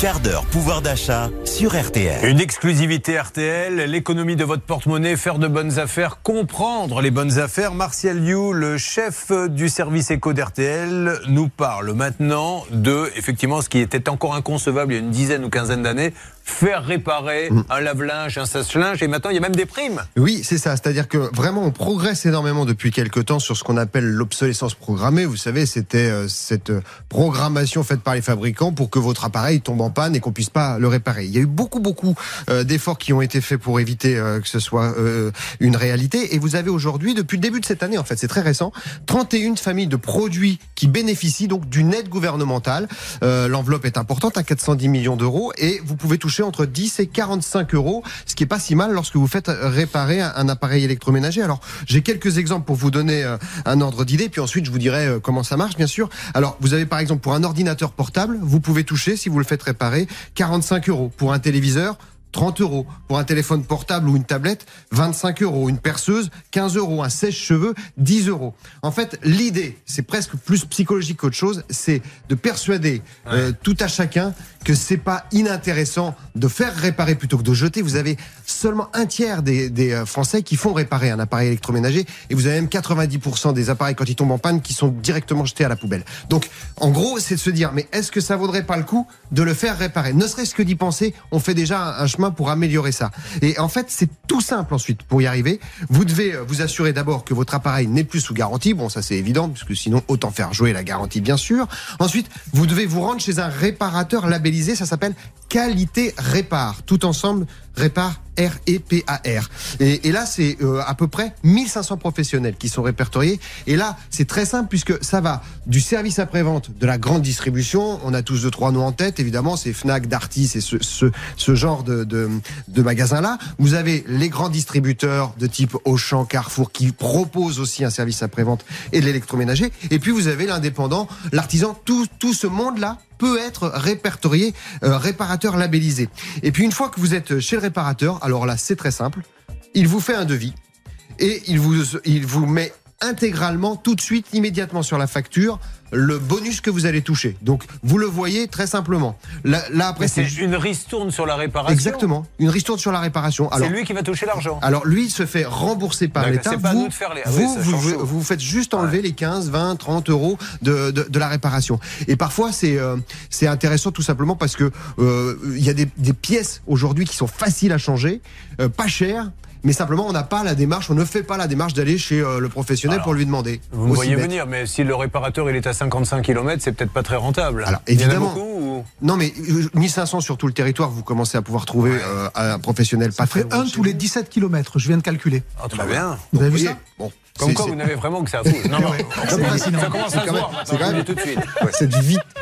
quart d'heure pouvoir d'achat sur RTL. Une exclusivité RTL, l'économie de votre porte-monnaie, faire de bonnes affaires, comprendre les bonnes affaires. Martial You, le chef du service éco d'RTL, nous parle maintenant de, effectivement, ce qui était encore inconcevable il y a une dizaine ou quinzaine d'années, faire réparer mm. un lave-linge, un sèche-linge, et maintenant il y a même des primes. Oui, c'est ça. C'est-à-dire que vraiment, on progresse énormément depuis quelques temps sur ce qu'on appelle l'obsolescence programmée. Vous savez, c'était euh, cette programmation faite par les fabricants pour que votre appareil tombe en panne et qu'on puisse pas le réparer. Il y a eu beaucoup, beaucoup euh, d'efforts qui ont été faits pour éviter euh, que ce soit une réalité. Et vous avez aujourd'hui, depuis le début de cette année, en fait, c'est très récent, 31 familles de produits qui bénéficient donc d'une aide gouvernementale. L'enveloppe est importante, à 410 millions d'euros, et vous pouvez toucher entre 10 et 45 euros, ce qui est pas si mal lorsque vous faites réparer un appareil électroménager. Alors, j'ai quelques exemples pour vous donner euh, un ordre d'idée, puis ensuite je vous dirai euh, comment ça marche, bien sûr. Alors, vous avez par exemple pour un ordinateur portable, vous pouvez toucher, si vous le faites réparer, 45 euros. Pour un téléviseur, 30 euros. Pour un téléphone portable ou une tablette, 25 euros. Une perceuse, 15 euros. Un sèche-cheveux, 10 euros. En fait, l'idée, c'est presque plus psychologique qu'autre chose, c'est de persuader euh, tout à chacun que c'est pas inintéressant de faire réparer plutôt que de jeter. Vous avez seulement un tiers des, euh, Français qui font réparer un appareil électroménager et vous avez même 90% des appareils quand ils tombent en panne qui sont directement jetés à la poubelle. Donc, en gros, c'est de se dire, mais est-ce que ça vaudrait pas le coup de le faire réparer? Ne serait-ce que d'y penser, on fait déjà un chemin pour améliorer ça. Et en fait, c'est tout simple ensuite pour y arriver. Vous devez euh, vous assurer d'abord que votre appareil n'est plus sous garantie. Bon, ça c'est évident, puisque sinon, autant faire jouer la garantie, bien sûr. Ensuite, vous devez vous rendre chez un réparateur labellisé. Ça s'appelle Qualité Répare. Tout ensemble, Répare R-E-P-A-R. Et, et, là, c'est euh, à peu près 1500 professionnels qui sont répertoriés. Et là, c'est très simple puisque ça va du service après-vente de la grande distribution. On a tous deux, trois noms en tête, évidemment. C'est Fnac, Darty, c'est ce, ce, ce, genre de, de, de magasins-là. Vous avez les grands distributeurs de type Auchan, Carrefour qui proposent aussi un service après-vente et de l'électroménager. Et puis, vous avez l'indépendant, l'artisan, tout, tout ce monde-là peut être répertorié, euh, réparateur labellisé. Et puis une fois que vous êtes chez le réparateur, alors là c'est très simple, il vous fait un devis et il vous, il vous met intégralement, tout de suite, immédiatement sur la facture, le bonus que vous allez toucher. Donc, vous le voyez très simplement. Là, après, c'est une ristourne sur la réparation. Exactement, une ristourne sur la réparation. C'est lui qui va toucher l'argent. Alors, lui, il se fait rembourser par l'État. Vous, de faire les... Ah vous, vous, vous, faites juste enlever les 15, 20, 30 euros de, de, de la réparation. Et parfois, c'est euh, c'est intéressant tout simplement parce que euh, il y a des, des pièces aujourd'hui qui sont faciles à changer, euh, pas chères mais simplement on n'a pas la démarche, on ne fait pas la démarche d'aller chez euh, le professionnel pour lui demander. Vous me voyez venir, mais si le réparateur il est à 55 km, c'est peut-être pas très rentable. Alors évidemment. Non, mais 1500 euh, sur tout le territoire, vous commencez à pouvoir trouver euh, un professionnel pas très. un tous les 17 km, je viens de calculer. Ah, très bien. Vous avez vu ça Bon. Comme quoi, vous n'avez vraiment que ça à foutre. Non, non, ça commence à se voir. C'est quand même tout de suite. Cette,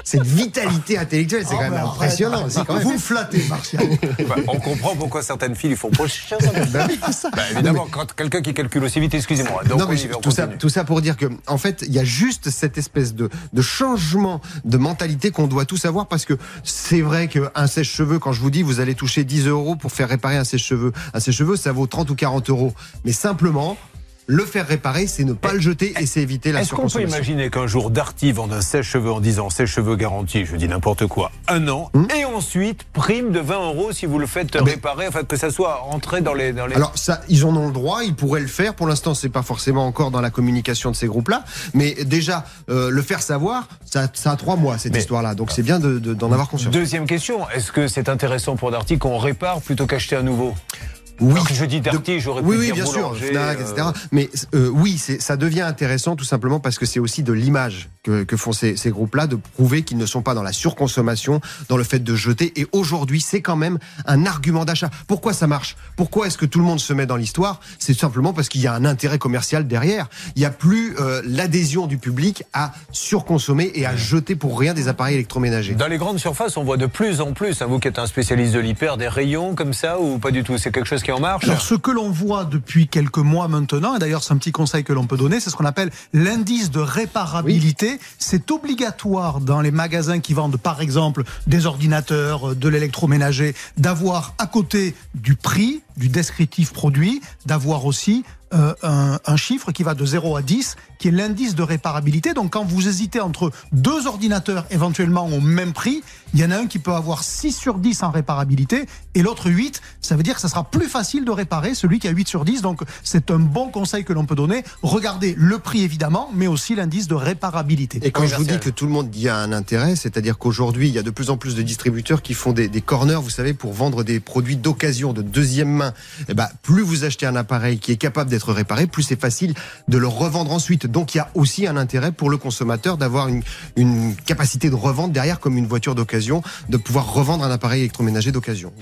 cette vitalité intellectuelle, c'est ah, quand même impressionnant. Vous me flattez, Martial. Bah, on comprend pourquoi certaines filles font bah, bah, évidemment, quand quelqu'un qui calcule aussi vite, excusez-moi. Non, mais tout, ça, tout ça pour dire que, en fait, il y a juste cette espèce de, de changement de mentalité qu'on doit tous avoir parce que c'est vrai qu'un sèche-cheveux, quand je vous dis, vous allez toucher 10 euros pour faire réparer un sèche-cheveux. Un sèche-cheveux, ça vaut 30 ou 40 euros. Mais simplement, le faire réparer, c'est ne pas le jeter et c'est éviter la surconsommation. Est-ce qu'on peut imaginer qu'un jour Darty vende un sèche-cheveux en disant sèche-cheveux garanti, je dis n'importe quoi, un an, hmm et ensuite prime de 20 euros si vous le faites réparer, enfin que ça soit entré dans les, dans les... Alors ça, ils en ont le droit, ils pourraient le faire. Pour l'instant, c'est pas forcément encore dans la communication de ces groupes-là, mais déjà euh, le faire savoir, ça, ça, a trois mois cette histoire-là, donc c'est bien d'en de, d'en avoir conscience. Deuxième question, est-ce que c'est intéressant pour Darty qu'on répare plutôt qu'acheter un nouveau? Oui, je dis Darty, j'aurais pu oui, oui, bien sûr, Fnac, etc. Euh, Mais euh, oui, ça devient intéressant tout simplement parce que c'est aussi de l'image que, que, font ces, ces groupes-là, de prouver qu'ils ne sont pas dans la surconsommation, dans le fait de jeter. Et aujourd'hui, c'est quand même un argument d'achat. Pourquoi ça marche? Pourquoi est-ce que tout le monde se met dans l'histoire? C'est simplement parce qu'il y a un intérêt commercial derrière. Il n'y a plus euh, l'adhésion du public à surconsommer et à jeter pour rien des appareils électroménagers. Dans les grandes surfaces, on voit de plus en plus, hein, vous qui êtes un spécialiste de l'hyper, des rayons comme ça ou pas du tout? C'est quelque chose qui en marche Alors ce que l'on voit depuis quelques mois maintenant, et d'ailleurs c'est un petit conseil que l'on peut donner, c'est ce qu'on appelle l'indice de réparabilité. C'est obligatoire dans les magasins qui vendent par exemple des ordinateurs, de l'électroménager, d'avoir à côté du prix, du descriptif produit, d'avoir aussi euh, un, un, chiffre qui va de 0 à 10, qui est l'indice de réparabilité. Donc quand vous hésitez entre deux ordinateurs éventuellement au même prix, il y en a un qui peut avoir 6 sur 10 en réparabilité et l'autre 8. Ça veut dire que ça sera plus facile de réparer celui qui a 8 sur 10. Donc c'est un bon conseil que l'on peut donner. Regardez le prix évidemment, mais aussi l'indice de réparabilité. Et quand je vous dis que tout le monde y a un intérêt, c'est-à-dire qu'aujourd'hui, il y a de plus en plus de distributeurs qui font des, des corners, vous savez, pour vendre des produits d'occasion, de deuxième main. Et eh ben, plus vous achetez un appareil qui est capable d'être réparé, plus c'est facile de le revendre ensuite. Donc il y a aussi un intérêt pour le consommateur d'avoir une, capacité de revente derrière comme une voiture d'occasion, de pouvoir revendre un appareil électroménager d'occasion.